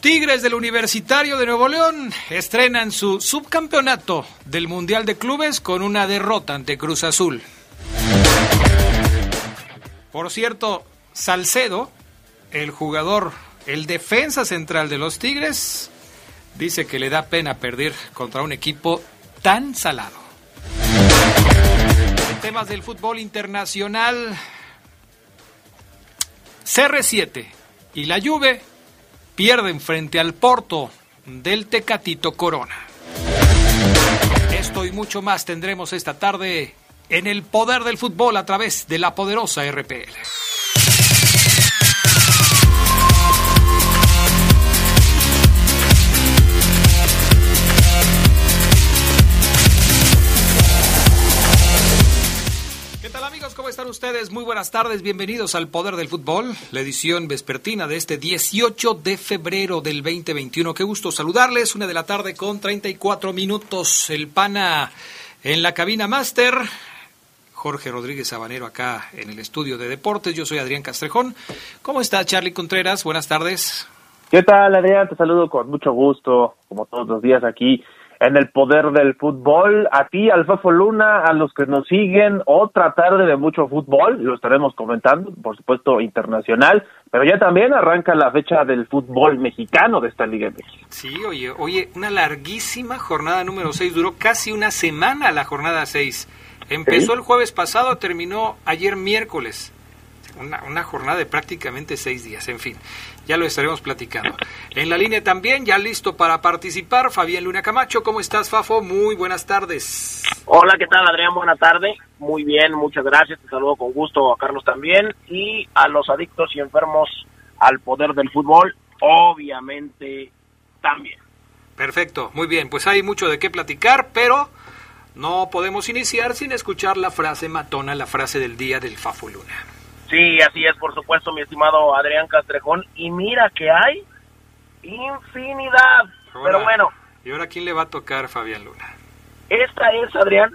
Tigres del Universitario de Nuevo León estrenan su subcampeonato del Mundial de Clubes con una derrota ante Cruz Azul. Por cierto, Salcedo, el jugador, el defensa central de los Tigres, dice que le da pena perder contra un equipo tan salado. En temas del fútbol internacional, CR7 y la Juve pierden frente al Porto del Tecatito Corona. Esto y mucho más tendremos esta tarde en el poder del fútbol a través de la poderosa RPL. Están ustedes? Muy buenas tardes, bienvenidos al Poder del Fútbol, la edición vespertina de este 18 de febrero del 2021. Qué gusto saludarles, una de la tarde con 34 minutos. El pana en la cabina máster, Jorge Rodríguez Sabanero acá en el estudio de deportes. Yo soy Adrián Castrejón. ¿Cómo está Charlie Contreras? Buenas tardes. ¿Qué tal, Adrián? Te saludo con mucho gusto, como todos los días aquí en el poder del fútbol. A ti, Alfafo Luna, a los que nos siguen, otra tarde de mucho fútbol, lo estaremos comentando, por supuesto, internacional, pero ya también arranca la fecha del fútbol mexicano de esta Liga México. Sí, oye, oye, una larguísima jornada número 6, duró casi una semana la jornada 6. Empezó el jueves pasado, terminó ayer miércoles. Una, una, jornada de prácticamente seis días, en fin, ya lo estaremos platicando. En la línea también, ya listo para participar, Fabián Luna Camacho, ¿cómo estás, Fafo? Muy buenas tardes. Hola, ¿qué tal, Adrián? Buena tarde. Muy bien, muchas gracias, te saludo con gusto a Carlos también y a los adictos y enfermos al poder del fútbol, obviamente también. Perfecto, muy bien, pues hay mucho de qué platicar, pero no podemos iniciar sin escuchar la frase matona, la frase del día del Fafo Luna. Sí, así es, por supuesto, mi estimado Adrián Castrejón. Y mira que hay infinidad. Pero bueno. ¿Y ahora quién le va a tocar, Fabián Luna? Esta es, Adrián,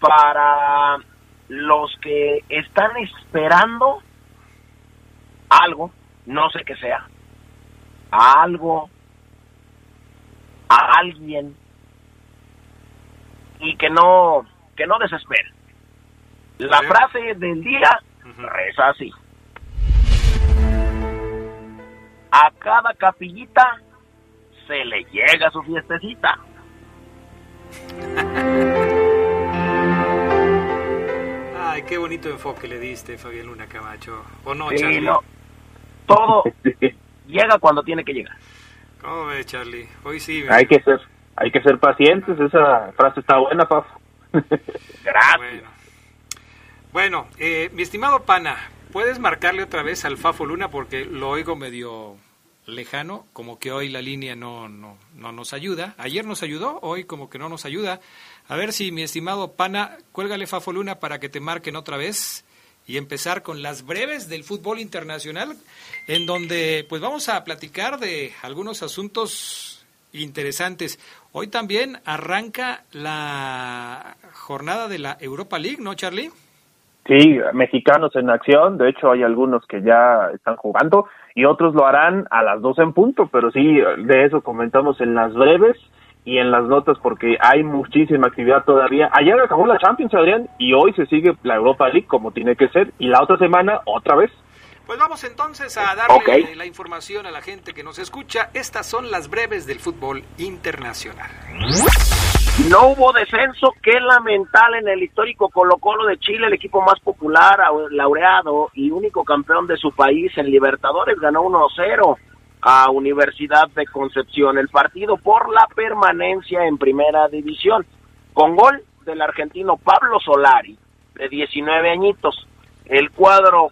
para los que están esperando algo, no sé qué sea, algo, a alguien, y que no, que no desesperen. La frase del día es así. A cada capillita se le llega su fiestecita. Ay, qué bonito enfoque le diste, Fabián Luna Camacho. ¿O no, Sí, Charlie? no. Todo llega cuando tiene que llegar. ¿Cómo ves, Charlie? Hoy sí. Hay que ser, hay que ser pacientes, esa frase está buena, Fafo. Gracias. Bueno, bueno eh, mi estimado Pana, ¿puedes marcarle otra vez al Fafo Luna? Porque lo oigo medio lejano, como que hoy la línea no, no, no nos ayuda. Ayer nos ayudó, hoy como que no nos ayuda. A ver si mi estimado Pana, cuélgale Fafo Luna para que te marquen otra vez y empezar con las breves del fútbol internacional, en donde pues vamos a platicar de algunos asuntos interesantes. Hoy también arranca la jornada de la Europa League, ¿no, Charlie? Sí, mexicanos en acción, de hecho hay algunos que ya están jugando y otros lo harán a las 12 en punto, pero sí, de eso comentamos en las breves y en las notas porque hay muchísima actividad todavía. Ayer acabó la Champions, Adrián, y hoy se sigue la Europa League como tiene que ser y la otra semana otra vez. Pues vamos entonces a darle Ok. la información a la gente que nos escucha. Estas son las breves del fútbol internacional. No hubo descenso, qué lamentable en el histórico Colo Colo de Chile, el equipo más popular, au- laureado y único campeón de su país en Libertadores, ganó 1-0 a Universidad de Concepción, el partido por la permanencia en primera división, con gol del argentino Pablo Solari de 19 añitos. El cuadro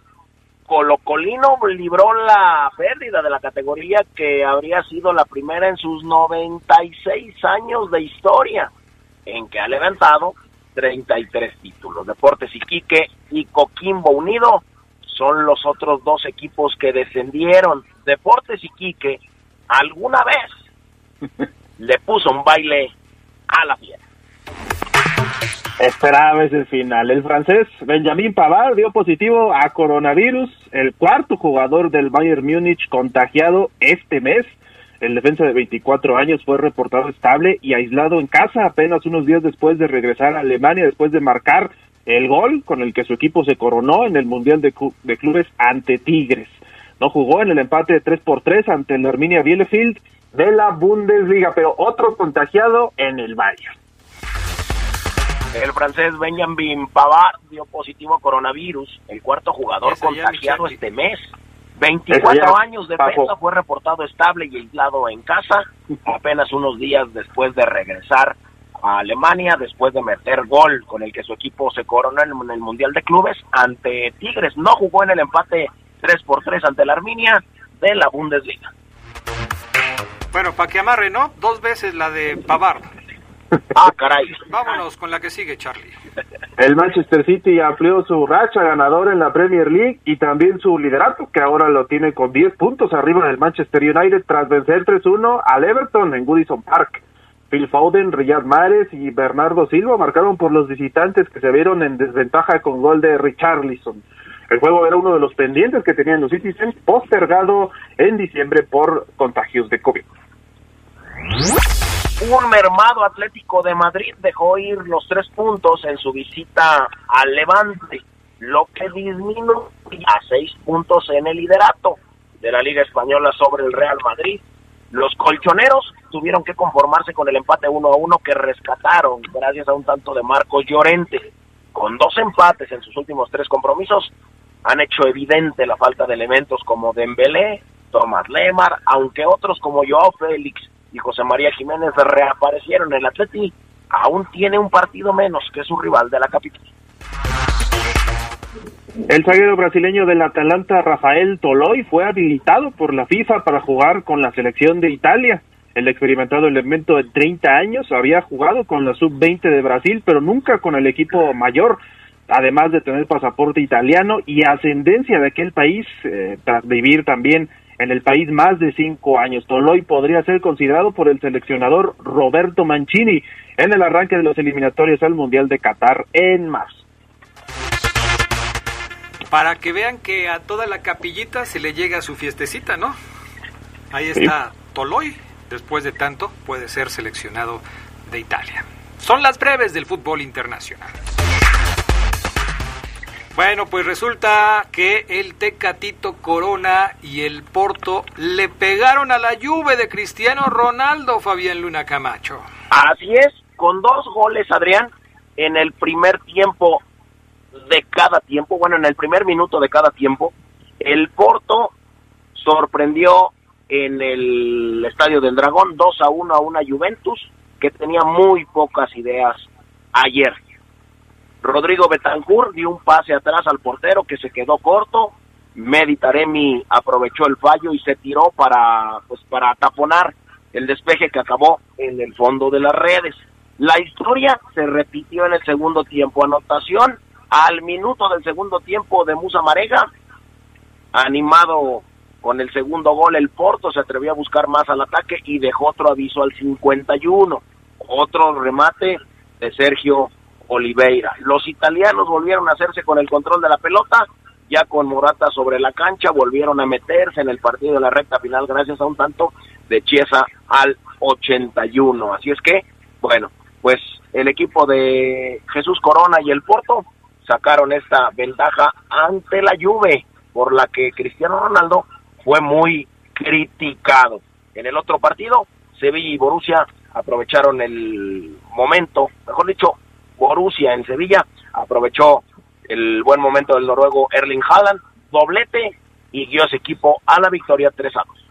colocolino libró la pérdida de la categoría que habría sido la primera en sus 96 años de historia, en que ha levantado 33 títulos. Deportes Iquique y Coquimbo Unido son los otros dos equipos que descendieron. Deportes Iquique alguna vez le puso un baile a la fiesta. Esperaba ese final. El francés Benjamin Pavard dio positivo a coronavirus, el cuarto jugador del Bayern Múnich contagiado este mes. El defensa de 24 años fue reportado estable y aislado en casa apenas unos días después de regresar a Alemania, después de marcar el gol con el que su equipo se coronó en el Mundial de, Clubes ante Tigres. No jugó en el empate de 3 por 3 ante el Arminia Bielefeld de la Bundesliga, pero otro contagiado en el Bayern. El francés Benjamin Pavard dio positivo a coronavirus, el cuarto jugador contagiado este mes. 24 años de defensa fue reportado estable y aislado en casa, apenas unos días después de regresar a Alemania, después de meter gol con el que su equipo se coronó en el Mundial de Clubes ante Tigres. No jugó en el empate 3 por 3 ante la Arminia de la Bundesliga. Bueno, para que amarre, ¿no? Dos veces la de Pavard. Ah, caray. Vámonos con la que sigue, Charlie. El Manchester City amplió su racha ganadora en la Premier League y también su liderato, que ahora lo tiene con 10 puntos arriba del Manchester United tras vencer 3-1 al Everton en Goodison Park. Phil Foden, Riyad Mahrez y Bernardo Silva marcaron por los visitantes que se vieron en desventaja con gol de Richarlison. El juego era uno de los pendientes que tenían los Citizens, postergado en diciembre por contagios de COVID. Un mermado Atlético de Madrid dejó ir los tres puntos en su visita al Levante, lo que disminuyó a seis puntos en el liderato de la Liga Española sobre el Real Madrid. Los colchoneros tuvieron que conformarse con el empate 1 a 1 que rescataron gracias a un tanto de Marcos Llorente. Con dos empates en sus últimos tres compromisos, han hecho evidente la falta de elementos como Dembélé, Tomás Lemar, aunque otros como Joao Félix y José María Jiménez reaparecieron. El Atleti aún tiene un partido menos que su rival de la capital. El zaguero brasileño del Atalanta, Rafael Toloy, fue habilitado por la FIFA para jugar con la selección de Italia. El experimentado elemento de 30 años había jugado con la sub-20 de Brasil, pero nunca con el equipo mayor, además de tener pasaporte italiano y ascendencia de aquel país, eh, tras vivir también en el país más de cinco años. Toloy podría ser considerado por el seleccionador Roberto Mancini en el arranque de los eliminatorios al Mundial de Qatar en marzo. Para que vean que a toda la capillita se le llega su fiestecita, ¿no? Ahí está Toloy, después de tanto puede ser seleccionado de Italia. Son las breves del fútbol internacional. Bueno, pues resulta que el Tecatito Corona y el Porto le pegaron a la lluvia de Cristiano Ronaldo, Fabián Luna Camacho. Así es, con dos goles, Adrián, en el primer tiempo de cada tiempo, bueno, en el primer minuto de cada tiempo, el Porto sorprendió en el Estadio del Dragón 2 a 1 a una Juventus que tenía muy pocas ideas ayer. Rodrigo Betancourt dio un pase atrás al portero que se quedó corto. Meditaremi aprovechó el fallo y se tiró para, pues, para taponar el despeje que acabó en el fondo de las redes. La historia se repitió en el segundo tiempo. Anotación al minuto del segundo tiempo de Musa Marega. Animado con el segundo gol, el Porto se atrevió a buscar más al ataque y dejó otro aviso al 51. Otro remate de Sergio Oliveira. Los italianos volvieron a hacerse con el control de la pelota, ya con Morata sobre la cancha, volvieron a meterse en el partido de la recta final gracias a un tanto de Chiesa al 81. Así es que, bueno, pues el equipo de Jesús Corona y el Porto sacaron esta ventaja ante la Juve, por la que Cristiano Ronaldo fue muy criticado. En el otro partido, Sevilla y Borussia aprovecharon el momento, mejor dicho, Borussia en Sevilla aprovechó el buen momento del noruego Erling Haaland, doblete y guió a ese equipo a la victoria 3 a 2.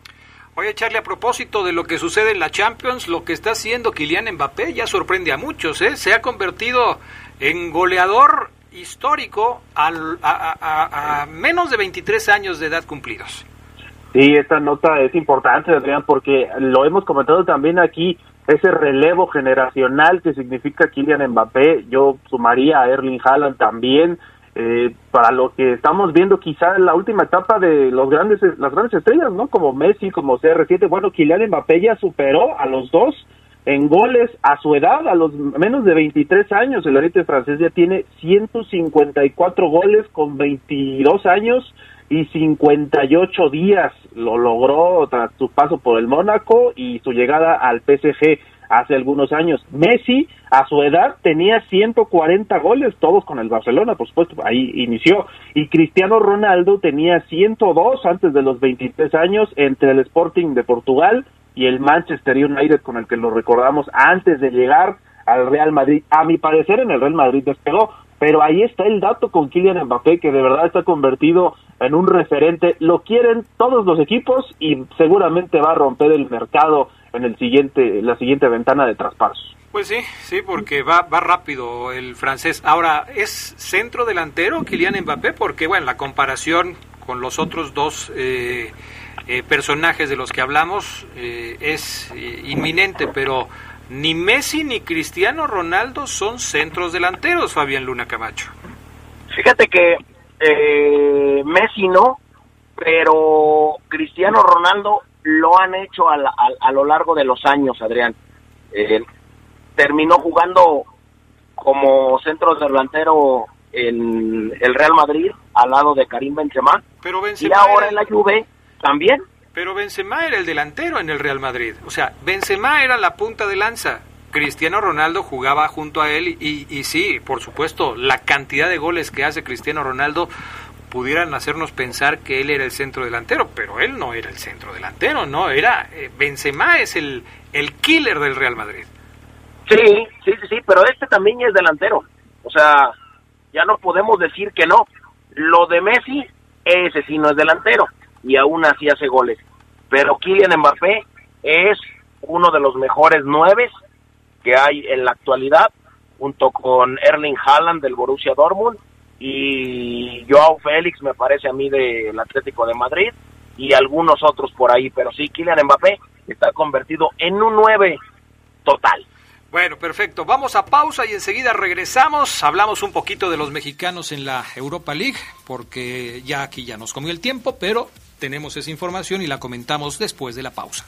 Oye, Charlie, a propósito de lo que sucede en la Champions, lo que está haciendo Kylian Mbappé ya sorprende a muchos, ¿eh? Se ha convertido en goleador histórico al, a, a, menos de 23 años de edad cumplidos. Sí, esta nota es importante, Adrián, porque lo hemos comentado también aquí, ese relevo generacional que significa Kylian Mbappé, yo sumaría a Erling Haaland también, eh, para lo que estamos viendo quizá en la última etapa de los grandes las grandes estrellas, ¿no? Como Messi, como CR7, bueno, Kylian Mbappé ya superó a los dos en goles a su edad, a los menos de 23 años, el ahorita francés ya tiene 154 goles con 22 años y 58 días lo logró tras su paso por el Mónaco y su llegada al PSG hace algunos años. Messi, a su edad, tenía 140 goles, todos con el Barcelona, por supuesto, ahí inició. Y Cristiano Ronaldo tenía 102 antes de los 23 años entre el Sporting de Portugal y el Manchester United, con el que lo recordamos antes de llegar al Real Madrid. A mi parecer, en el Real Madrid despegó, pero ahí está el dato con Kylian Mbappé, que de verdad está convertido en un referente. Lo quieren todos los equipos y seguramente va a romper el mercado en el siguiente, la siguiente ventana de traspasos. Pues sí, sí, porque va, va rápido el francés. Ahora, ¿es centro delantero Kylian Mbappé? Porque, bueno, la comparación con los otros dos eh, eh, personajes de los que hablamos eh, es inminente, pero ni Messi ni Cristiano Ronaldo son centros delanteros, Fabián Luna Camacho. Fíjate que Messi no, pero Cristiano Ronaldo lo han hecho a, a, lo largo de los años, Adrián. Eh, terminó jugando como centro delantero en el Real Madrid al lado de Karim Benzema, Pero y ahora en la Juve también. Pero Benzema era el delantero en el Real Madrid. O sea, Benzema era la punta de lanza. Cristiano Ronaldo jugaba junto a él y, y sí, por supuesto, la cantidad de goles que hace Cristiano Ronaldo pudieran hacernos pensar que él era el centro delantero, pero él no era el centro delantero, no, era eh, Benzema es el, el killer del Real Madrid. Sí, sí, sí, sí, pero este también es delantero. O sea, ya no podemos decir que no. Lo de Messi, ese sí no es delantero y aún así hace goles. Pero Kylian Mbappé es uno de los mejores nueve que hay en la actualidad, junto con Erling Haaland del Borussia Dortmund y Joao Félix me parece a mí del Atlético de Madrid y algunos otros por ahí, pero sí, Kylian Mbappé está convertido en un 9 total. Bueno, perfecto. Vamos a pausa y enseguida regresamos. Hablamos un poquito de los mexicanos en la Europa League, porque ya aquí ya nos comió el tiempo, pero tenemos esa información y la comentamos después de la pausa.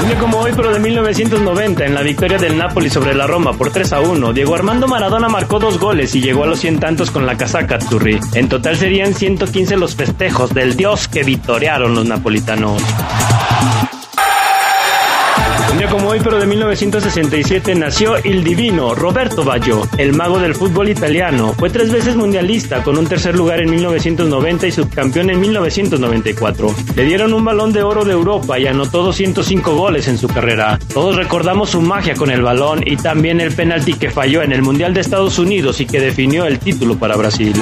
Un día como hoy, pero de 1990, en la victoria del Napoli sobre la Roma por 3 a 1, Diego Armando Maradona marcó dos goles y llegó a los 100 tantos con la casaca Azzurri. En total serían 115 los festejos del dios que victoriaron los napolitanos. Como hoy, pero de 1967, nació el divino Roberto Baggio, el mago del fútbol italiano. Fue tres veces mundialista, con un tercer lugar en 1990 y subcampeón en 1994. Le dieron un balón de oro de Europa y anotó 205 goles en su carrera. Todos recordamos su magia con el balón y también el penalti que falló en el Mundial de Estados Unidos y que definió el título para Brasil.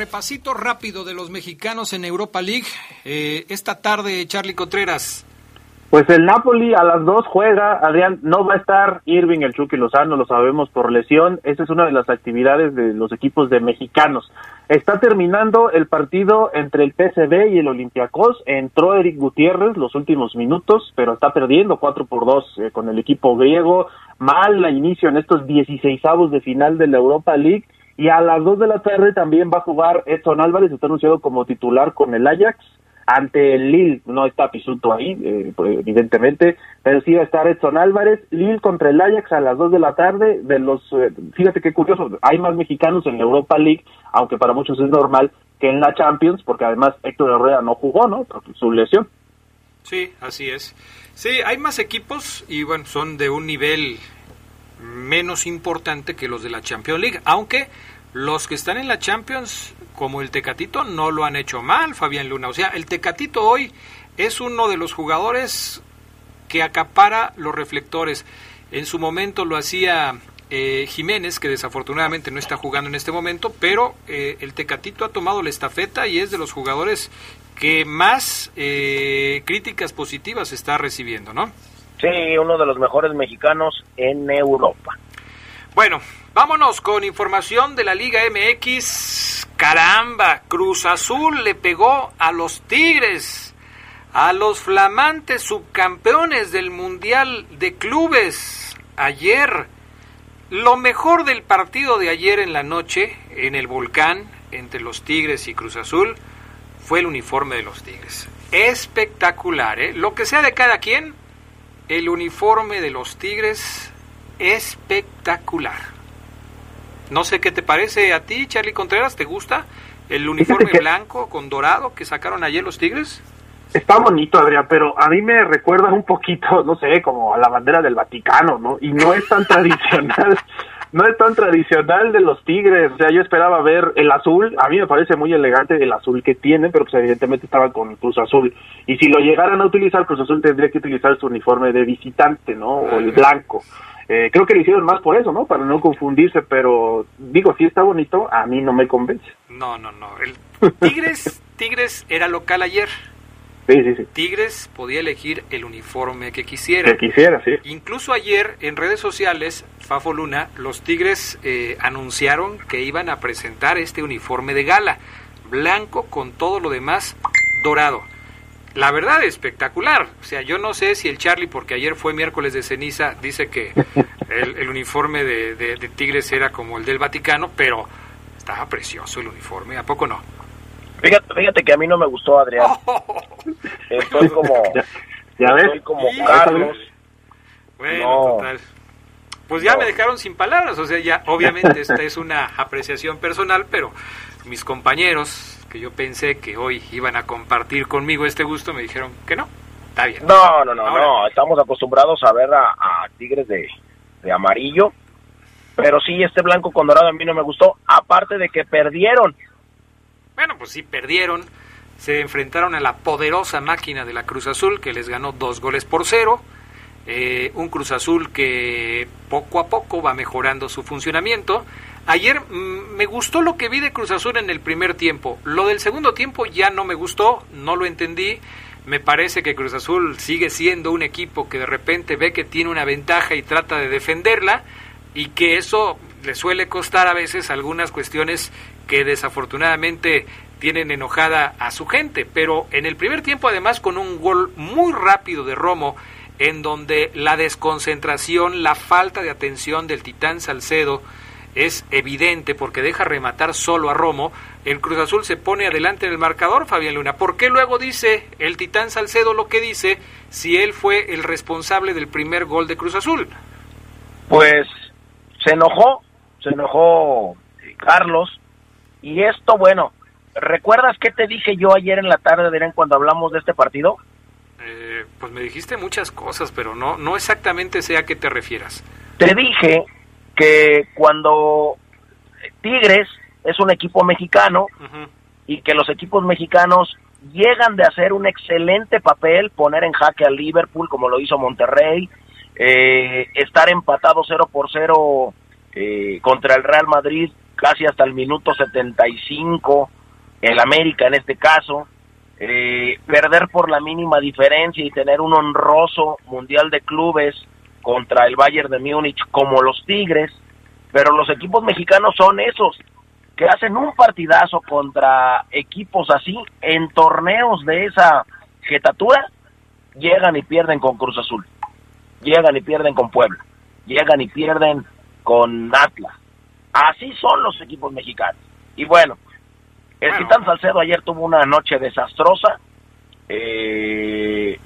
Repasito rápido de los mexicanos en Europa League. Eh, esta tarde, Charlie Contreras. Pues el Napoli a las dos juega, Adrián, no va a estar Irving, el Chucky Lozano, lo sabemos por lesión, esa es una de las actividades de los equipos de mexicanos. Está terminando el partido entre el PSV y el Olympiacos, entró Eric Gutiérrez los últimos minutos, pero está perdiendo 4 por 2 eh, con el equipo griego, mal la inicio en estos 16 avos de final de la Europa League, y a las 2 de la tarde también va a jugar Edson Álvarez, está anunciado como titular con el Ajax ante el Lille. No está Pisuto ahí, eh, evidentemente, pero sí va a estar Edson Álvarez. Lille contra el Ajax a las 2 de la tarde. De los, eh, fíjate qué curioso, hay más mexicanos en la Europa League, aunque para muchos es normal, que en la Champions, porque además Héctor Herrera no jugó, ¿no? Por su lesión. Sí, así es. Sí, hay más equipos y bueno, son de un nivel menos importante que los de la Champions League, aunque los que están en la Champions, como el Tecatito, no lo han hecho mal, Fabián Luna. O sea, el Tecatito hoy es uno de los jugadores que acapara los reflectores. En su momento lo hacía eh, Jiménez, que desafortunadamente no está jugando en este momento, pero eh, el Tecatito ha tomado la estafeta y es de los jugadores que más eh, críticas positivas está recibiendo, ¿no? Sí, uno de los mejores mexicanos en Europa. Bueno, vámonos con información de la Liga MX. Caramba, Cruz Azul le pegó a los Tigres, a los flamantes subcampeones del Mundial de Clubes ayer lo mejor del partido de ayer en la noche en el volcán entre los Tigres y Cruz Azul fue el uniforme de los Tigres. Espectacular, ¿eh? Lo que sea de cada quien, el uniforme de los Tigres espectacular. No sé qué te parece a ti, Charlie Contreras, ¿te gusta el uniforme blanco con dorado que sacaron ayer los Tigres? Está bonito, Adrián, pero a mí me recuerda un poquito, no sé, como a la bandera del Vaticano, ¿no? Y no es tan tradicional, no es tan tradicional de los Tigres. O sea, yo esperaba ver el azul, a mí me parece muy elegante el azul que tienen, pero pues evidentemente estaba con Cruz Azul. Y si lo llegaran a utilizar, Cruz Azul tendría que utilizar su uniforme de visitante, ¿no? O el blanco. Eh, creo que lo hicieron más por eso, ¿no? Para no confundirse, pero digo, si está bonito, a mí no me convence. No, no, no. El Tigres, Tigres era local ayer. Tigres podía elegir el uniforme que quisiera. Que quisiera, sí. Incluso ayer en redes sociales, Fafo Luna, los Tigres eh, anunciaron que iban a presentar este uniforme de gala, blanco con todo lo demás dorado. La verdad, espectacular. O sea, yo no sé si el Charlie, porque ayer fue miércoles de ceniza, dice que el, uniforme de, de Tigres era como el del Vaticano, pero estaba precioso el uniforme, ¿a poco no? Fíjate, fíjate que a mí no me gustó Adrián. Estoy como, ya, ves? Estoy como Carlos. Bueno, total. Pues ya me dejaron sin palabras, o sea, ya obviamente esta es una apreciación personal, pero mis compañeros que yo pensé que hoy iban a compartir conmigo este gusto me dijeron que no. Está bien. No, no, no, no, estamos acostumbrados a ver a, a Tigres de, de amarillo, pero sí este blanco con dorado a mí no me gustó, aparte de que perdieron bueno, pues sí, perdieron. Se enfrentaron a la poderosa máquina de la Cruz Azul, que les ganó dos goles por cero. Eh, un Cruz Azul que poco a poco va mejorando su funcionamiento. Ayer mm, me gustó lo que vi de Cruz Azul en el primer tiempo. Lo del segundo tiempo ya no me gustó, no lo entendí. Me parece que Cruz Azul sigue siendo un equipo que de repente ve que tiene una ventaja y trata de defenderla y que eso le suele costar a veces algunas cuestiones que desafortunadamente tienen enojada a su gente. Pero en el primer tiempo, además, con un gol muy rápido de Romo, en donde la desconcentración, la falta de atención del Titán Salcedo es evidente porque deja rematar solo a Romo, el Cruz Azul se pone adelante en el marcador, Fabián Luna. ¿Por qué luego dice el Titán Salcedo lo que dice si él fue el responsable del primer gol de Cruz Azul? Pues se enojó, se enojó Carlos, y esto, bueno, ¿recuerdas qué te dije yo ayer en la tarde, Adrián, cuando hablamos de este partido? Eh, pues me dijiste muchas cosas, pero no, no exactamente sé a qué te refieras. Te dije que cuando Tigres es un equipo mexicano y que los equipos mexicanos llegan de hacer un excelente papel, poner en jaque al Liverpool como lo hizo Monterrey, eh, estar empatado 0 por 0 eh, contra el Real Madrid casi hasta el minuto 75, el América en este caso, eh, perder por la mínima diferencia y tener un honroso Mundial de Clubes contra el Bayern de Múnich como los Tigres, pero los equipos mexicanos son esos que hacen un partidazo contra equipos así en torneos de esa jetatura, llegan y pierden con Cruz Azul, llegan y pierden con Puebla, llegan y pierden con Atlas, Así son los equipos mexicanos. Y bueno, el Titán Salcedo ayer tuvo una noche desastrosa. Eh,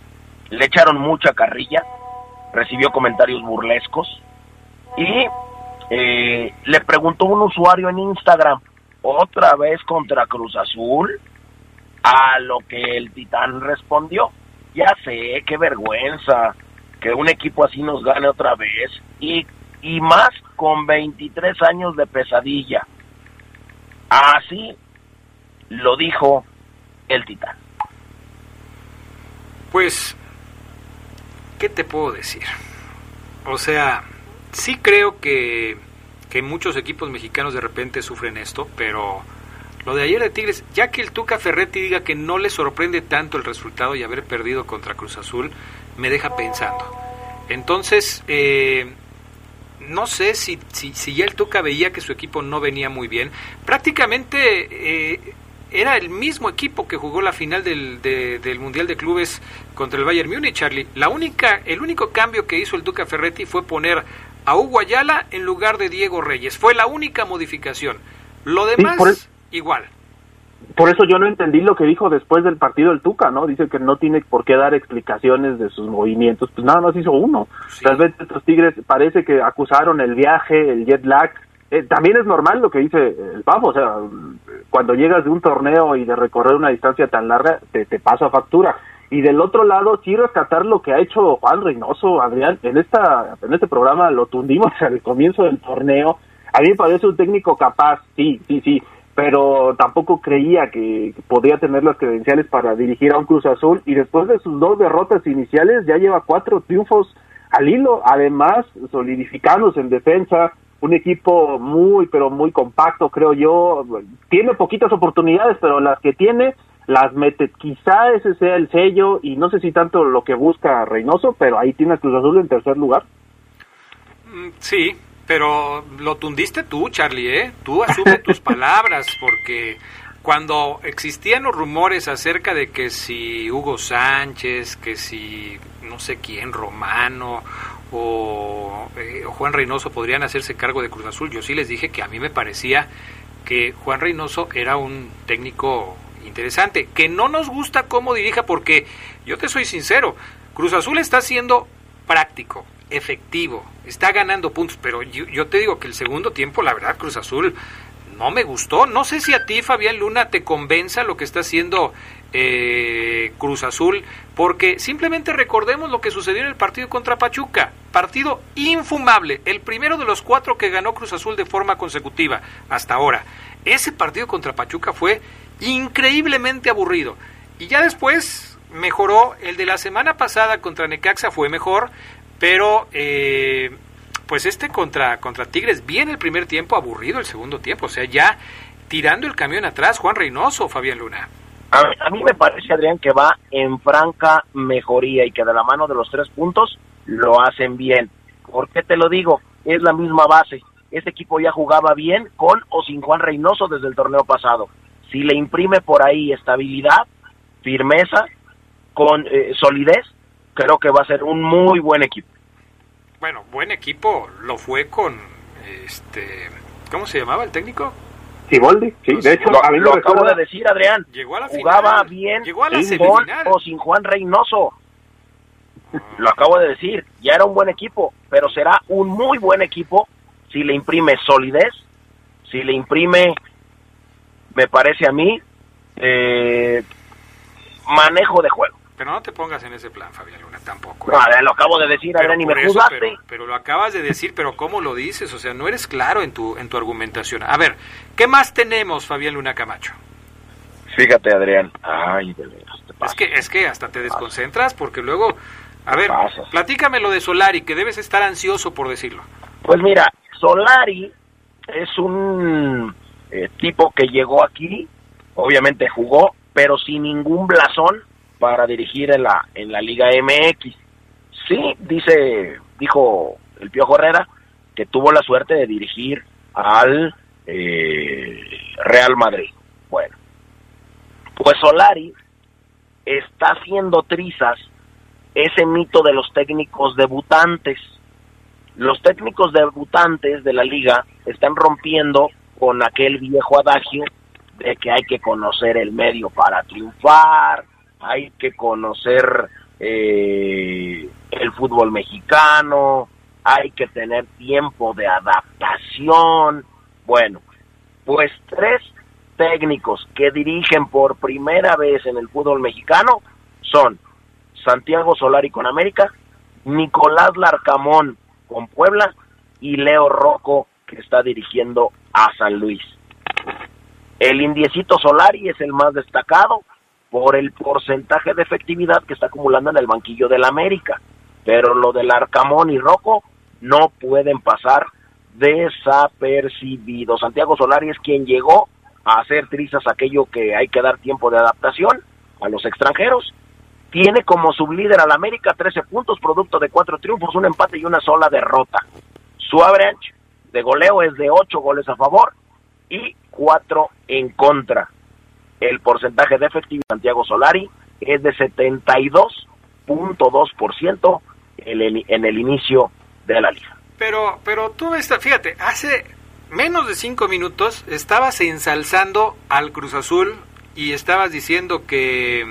le echaron mucha carrilla, recibió comentarios burlescos y eh, le preguntó un usuario en Instagram, otra vez contra Cruz Azul, a lo que el Titán respondió, ya sé, qué vergüenza que un equipo así nos gane otra vez y y más con 23 años de pesadilla. Así lo dijo el titán. Pues, ¿qué te puedo decir? o sea, sí creo que, que muchos equipos mexicanos de repente sufren esto, pero lo de ayer de Tigres, ya que el Tuca Ferretti diga que no le sorprende tanto el resultado y haber perdido contra Cruz Azul, me deja pensando. Entonces, eh, no sé si, si, si, ya el Tuca veía que su equipo no venía muy bien. Prácticamente eh, era el mismo equipo que jugó la final del, del Mundial de Clubes contra el Bayern Múnich, Charlie. La única, el único cambio que hizo el Tuca Ferretti fue poner a Hugo Ayala en lugar de Diego Reyes. Fue la única modificación. Lo demás igual. Por eso yo no entendí lo que dijo después del partido el Tuca, ¿no? Dice que no tiene por qué dar explicaciones de sus movimientos, pues nada más hizo uno. Tal vez estos Tigres parece que acusaron el viaje, el jet lag. Eh, también es normal lo que dice el Pavo, o sea, cuando llegas de un torneo y de recorrer una distancia tan larga, te, te pasa factura. Y del otro lado, sí rescatar lo que ha hecho Juan Reynoso, Adrián, en, esta, en este programa lo tundimos al comienzo del torneo. A mí me parece un técnico capaz, sí, sí, sí, pero tampoco creía que podía tener las credenciales para dirigir a un Cruz Azul y después de sus dos derrotas iniciales ya lleva cuatro triunfos al hilo, además solidificándose en defensa, un equipo muy pero muy compacto creo yo, tiene poquitas oportunidades pero las que tiene las mete, quizá ese sea el sello y no sé si tanto lo que busca Reynoso, pero ahí tiene a Cruz Azul en tercer lugar. Mm, sí, pero lo tundiste tú, Charlie, ¿eh? Tú asume tus palabras, porque cuando existían los rumores acerca de que si Hugo Sánchez, que si no sé quién, Romano o, eh, o, Juan Reynoso podrían hacerse cargo de Cruz Azul, yo sí les dije que a mí me parecía que Juan Reynoso era un técnico interesante, que no nos gusta cómo dirija, porque yo te soy sincero, Cruz Azul está siendo práctico, efectivo, está ganando puntos, pero yo, te digo que el segundo tiempo, la verdad, Cruz Azul no me gustó. No sé si a ti, Fabián Luna, te convenza lo que está haciendo eh, Cruz Azul, porque simplemente recordemos lo que sucedió en el partido contra Pachuca. Partido infumable, el primero de los cuatro que ganó Cruz Azul de forma consecutiva hasta ahora. Ese partido contra Pachuca fue increíblemente aburrido. Y ya después mejoró, el de la semana pasada contra Necaxa fue mejor, pero eh, pues este contra, contra Tigres, bien el primer tiempo, aburrido el segundo tiempo, o sea, ya tirando el camión atrás, Juan Reynoso, Fabián Luna. A, mí me parece, Adrián, que va en franca mejoría y que de la mano de los tres puntos lo hacen bien. ¿Por qué te lo digo? Es la misma base. Este equipo ya jugaba bien con o sin Juan Reynoso desde el torneo pasado. Si le imprime por ahí estabilidad, firmeza, con eh, solidez, creo que va a ser un muy buen equipo. Bueno, buen equipo lo fue con este ¿cómo se llamaba el técnico? Siboldi, sí, de hecho, lo, a mí lo, acabo de decir, Adrián. Llegó a la Jugaba bien Llegó a la sin o sin Juan Reynoso. Ah. Lo acabo de decir, ya era un buen equipo, pero será un muy buen equipo si le imprime solidez, si le imprime, me parece a mí, eh, manejo de juego. Pero no te pongas en ese plan, Fabián Luna, tampoco. No, lo acabo de decir, Adrián, y me juzgaste. Pero, lo acabas de decir, pero ¿cómo lo dices? O sea, no eres claro en tu, en tu argumentación. A ver, ¿qué más tenemos, Fabián Luna Camacho? Fíjate, Adrián. Ay, de veras, Es que, es que hasta te desconcentras porque luego... A ver, platícame lo de Solari, que debes estar ansioso por decirlo. Pues mira, Solari es un eh, tipo que llegó aquí, obviamente jugó, pero sin ningún blasón para dirigir en la, en la Liga MX. Sí, dice, dijo el Piojo Herrera, que tuvo la suerte de dirigir al eh, Real Madrid. Bueno, pues Solari está haciendo trizas ese mito de los técnicos debutantes. Los técnicos debutantes de la liga están rompiendo con aquel viejo adagio de que hay que conocer el medio para triunfar, hay que conocer eh, el fútbol mexicano, hay que tener tiempo de adaptación. Bueno, pues tres técnicos que dirigen por primera vez en el fútbol mexicano son Santiago Solari con América, Nicolás Larcamón con Puebla y Leo Rocco que está dirigiendo a San Luis. El indiecito Solari es el más destacado, por el porcentaje de efectividad que está acumulando en el banquillo del América. Pero lo del Arcamón y Rocco no pueden pasar desapercibidos. Santiago Solari es quien llegó a hacer trizas aquello que hay que dar tiempo de adaptación a los extranjeros. Tiene como sublíder al América 13 puntos, producto de cuatro triunfos, un empate y una sola derrota. Su average de goleo es de 8 goles a favor y 4 en contra. El porcentaje de efectividad de Santiago Solari es de 72.2% en el, en el inicio de la liga. Pero, pero tú, esta, fíjate, hace menos de cinco minutos estabas ensalzando al Cruz Azul y estabas diciendo que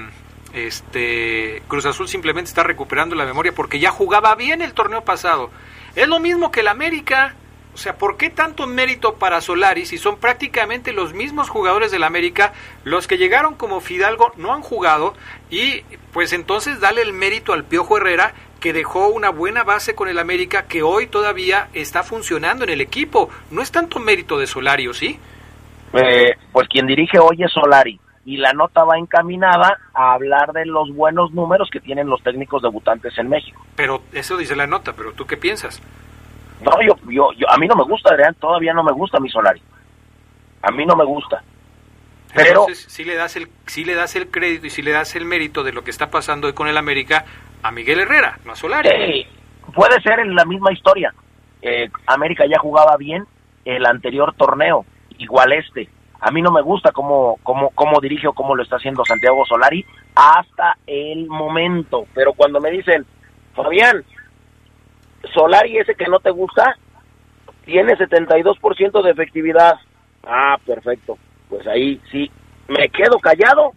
este Cruz Azul simplemente está recuperando la memoria porque ya jugaba bien el torneo pasado. Es lo mismo que el América. O sea, ¿por qué tanto mérito para Solari si son prácticamente los mismos jugadores del América los que llegaron como Fidalgo no han jugado y pues entonces dale el mérito al Piojo Herrera que dejó una buena base con el América que hoy todavía está funcionando en el equipo. No es tanto mérito de Solari, ¿o sí? Eh, pues quien dirige hoy es Solari y la nota va encaminada a hablar de los buenos números que tienen los técnicos debutantes en México. Pero eso dice la nota, pero ¿tú qué piensas? No, yo, yo, yo, a mí no me gusta, Adrián, todavía no me gusta mi Solari. A mí no me gusta. Pero Entonces, si le das el si le das el crédito y si le das el mérito de lo que está pasando hoy con el América a Miguel Herrera, no a Solari. eh, puede ser en la misma historia. Eh, América ya jugaba bien el anterior torneo, igual este. A mí no me gusta cómo, cómo, cómo dirige o cómo lo está haciendo Santiago Solari hasta el momento. Pero cuando me dicen, Fabián, Solari ese que no te gusta, tiene 72% de efectividad. Ah, perfecto. Pues ahí sí, me quedo callado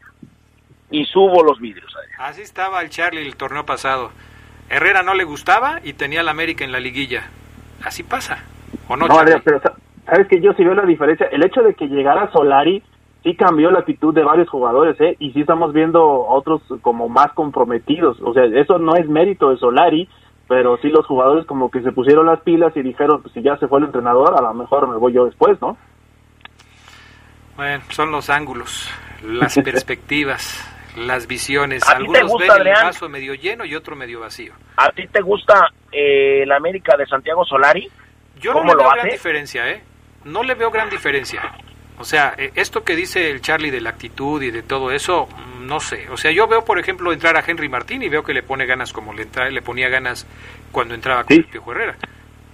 y subo los vidrios. Así estaba el Charlie el torneo pasado. Herrera no le gustaba y tenía al América en la liguilla. Así pasa. ¿O no, No, Charlie? Pero sabes que yo sí veo la diferencia. El hecho de que llegara Solari sí cambió la actitud de varios jugadores, ¿eh? Y sí estamos viendo otros como más comprometidos. O sea, eso no es mérito de Solari, pero sí los jugadores como que se pusieron las pilas y dijeron, pues si ya se fue el entrenador, a lo mejor me voy yo después, ¿no? Bueno, son los ángulos, las perspectivas, las visiones. ¿A ti te Algunos gusta, ven el Adrián? vaso medio lleno y otro medio vacío. ¿A ti te gusta eh, el América de Santiago Solari? Yo no ¿Cómo le lo veo hace? gran diferencia, ¿eh? No le veo gran diferencia. O sea, eh, esto que dice el Charlie de la actitud y de todo eso, mm, no sé. O sea, yo veo, por ejemplo, entrar a Henry Martín y veo que le pone ganas como le, entra- le ponía ganas cuando entraba con Sí. el Piojo Herrera.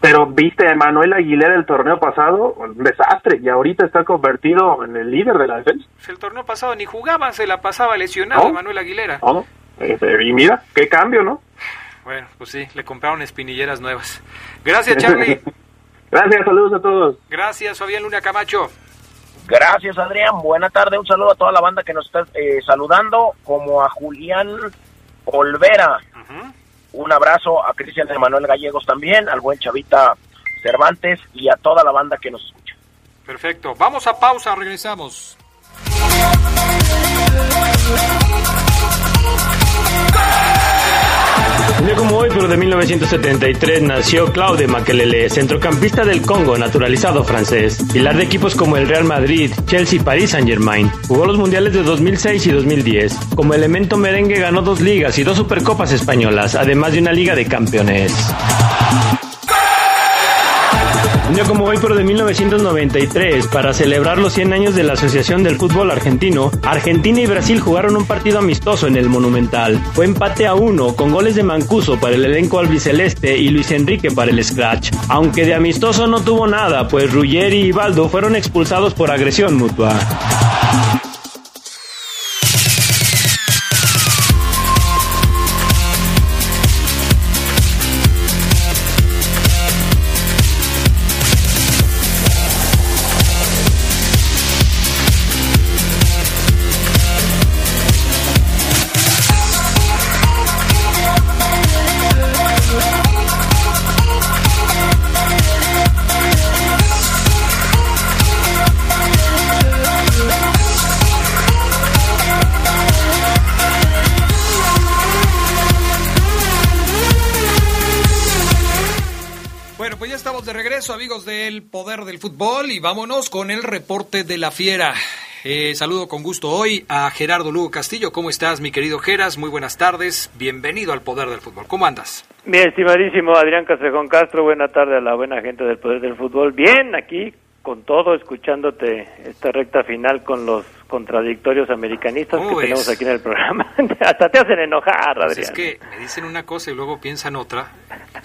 Pero viste a Manuel Aguilera el torneo pasado, un desastre, y ahorita está convertido en el líder de la defensa. Pues el torneo pasado ni jugaba, se la pasaba lesionado ¿No? Manuel Aguilera. ¿no? Eh, Y mira, qué cambio, ¿no? Bueno, pues sí, le compraron espinilleras nuevas. Gracias, Charlie. Gracias, saludos a todos. Gracias, Fabián Luna Camacho. Gracias, Adrián. Buena tarde. Un saludo a toda la banda que nos está eh, saludando, como a Julián Olvera. Un abrazo a Cristian Emanuel Gallegos también, al buen Chavita Cervantes y a toda la banda que nos escucha. Perfecto. Vamos a pausa, regresamos. Un día como hoy, pero de 1973, nació Claude Makelele, centrocampista del Congo, naturalizado francés. Pilar de equipos como el Real Madrid, Chelsea y Paris Saint-Germain. Jugó los mundiales de 2006 y 2010. Como elemento merengue ganó dos ligas y dos supercopas españolas, además de una liga de campeones. Como hoy, pero de 1993, para celebrar los 100 años de la Asociación del Fútbol Argentino, Argentina y Brasil jugaron un partido amistoso en el Monumental. Fue empate a uno, con goles de Mancuso para el elenco albiceleste y Luis Enrique para el Scratch. Aunque de amistoso no tuvo nada, pues Ruggeri y Baldo fueron expulsados por agresión mutua. Del Poder del Fútbol, y vámonos con el reporte de la fiera. Eh, saludo con gusto hoy a Gerardo Lugo Castillo. ¿Cómo estás, mi querido Geras? Muy buenas tardes. Bienvenido al Poder del Fútbol. ¿Cómo andas? Mi estimadísimo Adrián Castrejón Castro, buena tarde a la buena gente del Poder del Fútbol. Bien, aquí con todo, escuchándote esta recta final con los contradictorios americanistas que tenemos aquí en el programa. Hasta te hacen enojar, pues Adrián. es que me dicen una cosa y luego piensan otra.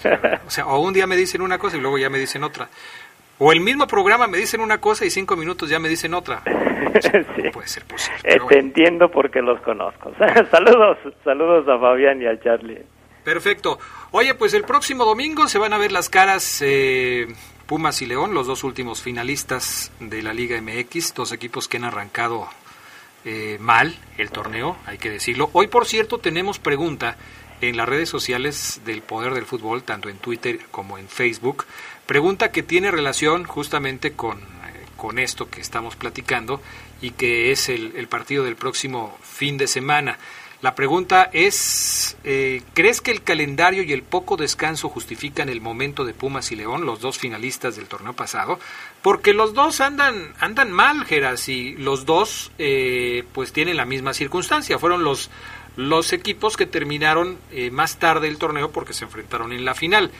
O sea, o un día me dicen una cosa y luego ya me dicen otra. O el mismo programa me dicen una cosa y cinco minutos ya me dicen otra. puede ser posible. Eh, te entiendo porque los conozco. saludos, saludos a Fabián y a Charlie. Perfecto. Oye, pues el próximo domingo se van a ver las caras eh, Pumas y León, los dos últimos finalistas de la Liga MX, dos equipos que han arrancado eh, mal el torneo, hay que decirlo. Hoy, por cierto, tenemos pregunta en las redes sociales del Poder del Fútbol, tanto en Twitter como en Facebook. Pregunta que tiene relación justamente con, eh, con esto que estamos platicando y que es el, el, partido del próximo fin de semana. La pregunta es, eh, ¿crees que el calendario y el poco descanso justifican el momento de Pumas y León, los dos finalistas del torneo pasado? Porque los dos andan, andan mal, Geras, y los dos eh, pues tienen la misma circunstancia. Fueron los los equipos que terminaron eh, más tarde el torneo porque se enfrentaron en la final.